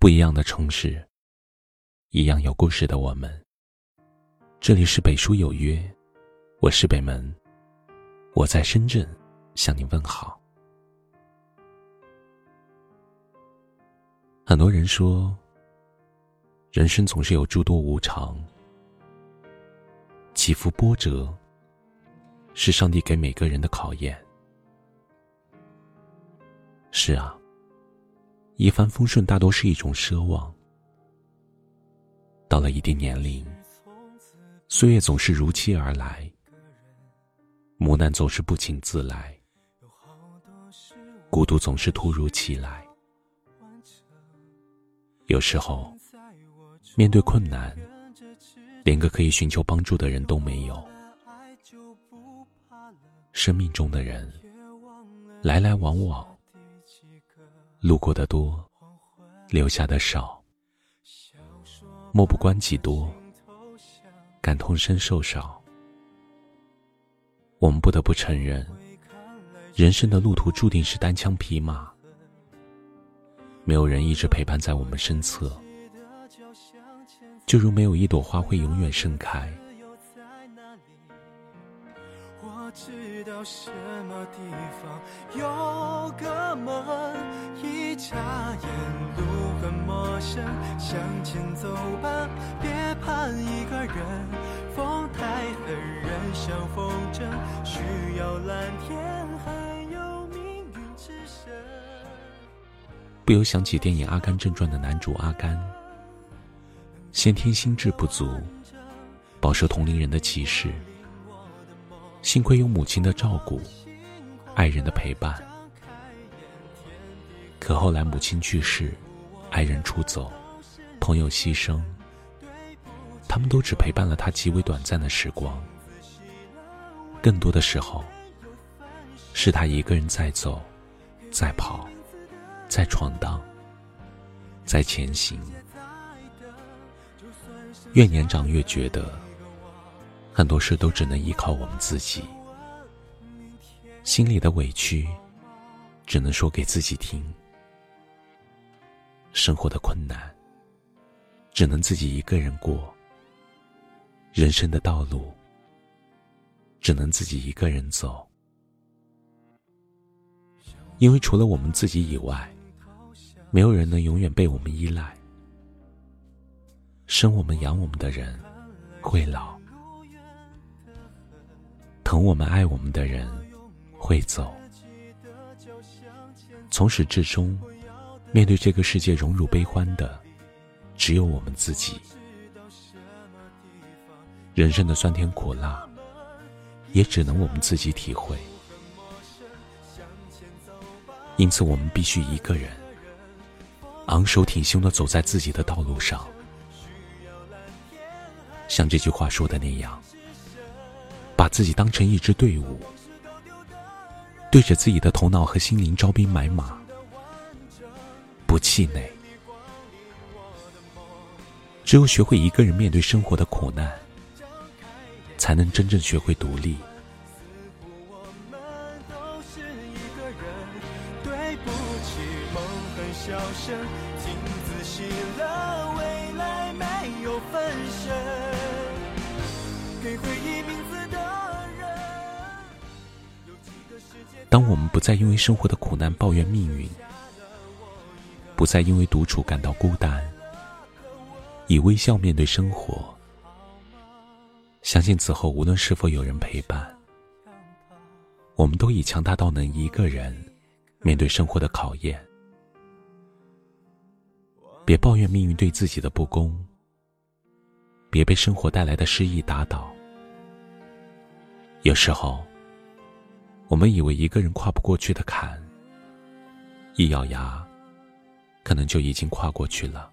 不一样的城市，一样有故事的我们。这里是北书有约，我是北门，我在深圳向你问好。很多人说，人生总是有诸多无常，起伏波折，是上帝给每个人的考验。是啊，一帆风顺大多是一种奢望。到了一定年龄，岁月总是如期而来，磨难总是不请自来，孤独总是突如其来。有时候，面对困难，连个可以寻求帮助的人都没有。生命中的人，来来往往。路过的多，留下的少，漠不关己多，感同身受少。我们不得不承认，人生的路途注定是单枪匹马，没有人一直陪伴在我们身侧，就如没有一朵花会永远盛开。我知道什么地方有个门。眨眼，路很陌生，向前走吧，别怕一个人。风太狠，人像风筝，需要蓝天，还有命运之神。不由想起电影《阿甘正传》的男主阿甘，先天心智不足，饱受同龄人的歧视。幸亏有母亲的照顾，爱人的陪伴。可后来，母亲去世，爱人出走，朋友牺牲，他们都只陪伴了他极为短暂的时光。更多的时候，是他一个人在走，在跑，在闯荡，在前行。越年长，越觉得很多事都只能依靠我们自己，心里的委屈，只能说给自己听。生活的困难，只能自己一个人过；人生的道路，只能自己一个人走。因为除了我们自己以外，没有人能永远被我们依赖。生我们养我们的人会老，疼我们爱我们的人会走，从始至终。面对这个世界荣辱悲欢的，只有我们自己。人生的酸甜苦辣，也只能我们自己体会。因此，我们必须一个人，昂首挺胸的走在自己的道路上。像这句话说的那样，把自己当成一支队伍，对着自己的头脑和心灵招兵买马。不气馁，只有学会一个人面对生活的苦难，才能真正学会独立。当我们不再因为生活的苦难抱怨命运。不再因为独处感到孤单，以微笑面对生活。相信此后无论是否有人陪伴，我们都已强大到能一个人面对生活的考验。别抱怨命运对自己的不公，别被生活带来的失意打倒。有时候，我们以为一个人跨不过去的坎，一咬牙。可能就已经跨过去了。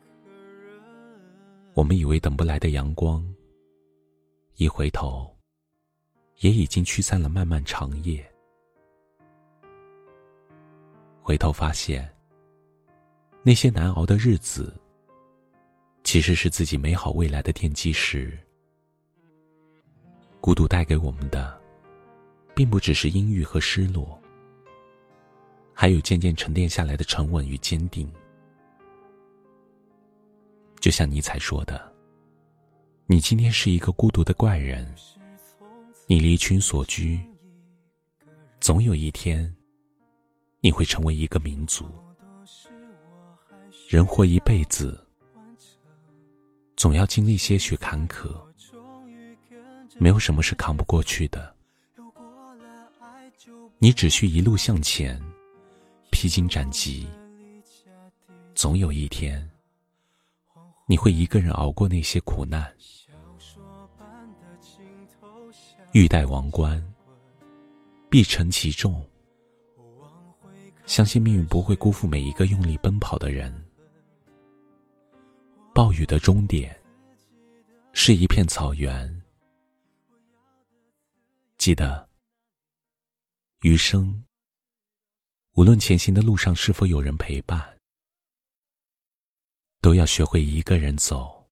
我们以为等不来的阳光，一回头，也已经驱散了漫漫长夜。回头发现，那些难熬的日子，其实是自己美好未来的奠基石。孤独带给我们的，并不只是阴郁和失落，还有渐渐沉淀下来的沉稳与坚定。就像尼采说的：“你今天是一个孤独的怪人，你离群所居，总有一天，你会成为一个民族。人活一辈子，总要经历些许坎坷，没有什么是扛不过去的。你只需一路向前，披荆斩棘，总有一天。”你会一个人熬过那些苦难，欲戴王冠，必承其重。相信命运不会辜负每一个用力奔跑的人。暴雨的终点是一片草原。记得，余生，无论前行的路上是否有人陪伴。都要学会一个人走。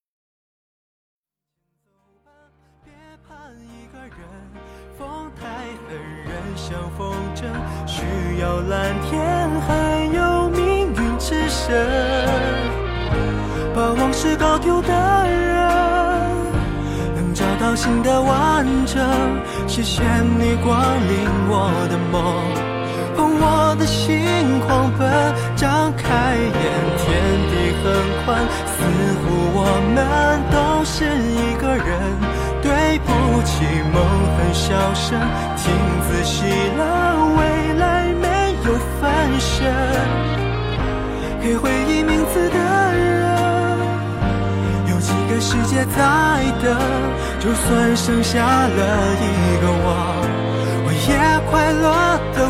别盼一个人，风太狠，人像风筝，需要蓝天，还有命运之神。把往事搞丢的人，能找到新的完整。谢谢你光临我的梦。碰我的心狂奔，张开眼，天地很宽，似乎我们都是一个人。对不起，梦很小声，听仔细了，未来没有分身。给回忆名字的人，有几个世界在等？就算剩下了一个我，我也快乐的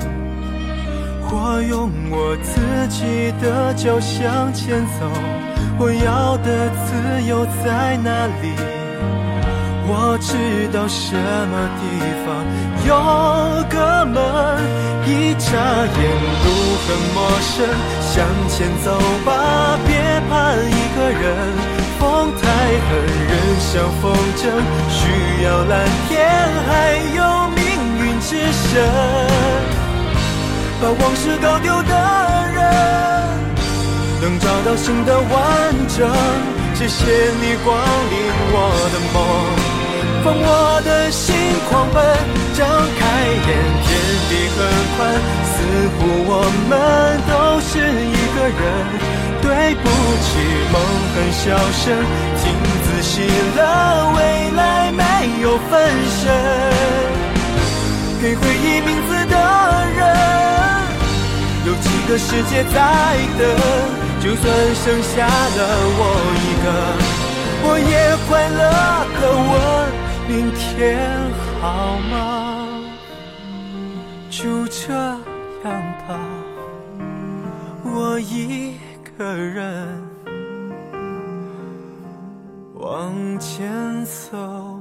我用我自己的脚向前走，我要的自由在哪里？我知道什么地方有个门，一眨眼路很陌生，向前走吧，别怕一个人。风太狠，人像风筝，需要蓝天，还有命运之神。把往事搞丢的人，能找到新的完整。谢谢你光临我的梦，放我的心狂奔，张开眼，天地很宽，似乎我们都是一个人。对不起，梦很小声，听仔细了，未来没有分身，给回忆个世界在等，就算剩下了我一个，我也快乐的问明天好吗？就这样吧，我一个人往前走。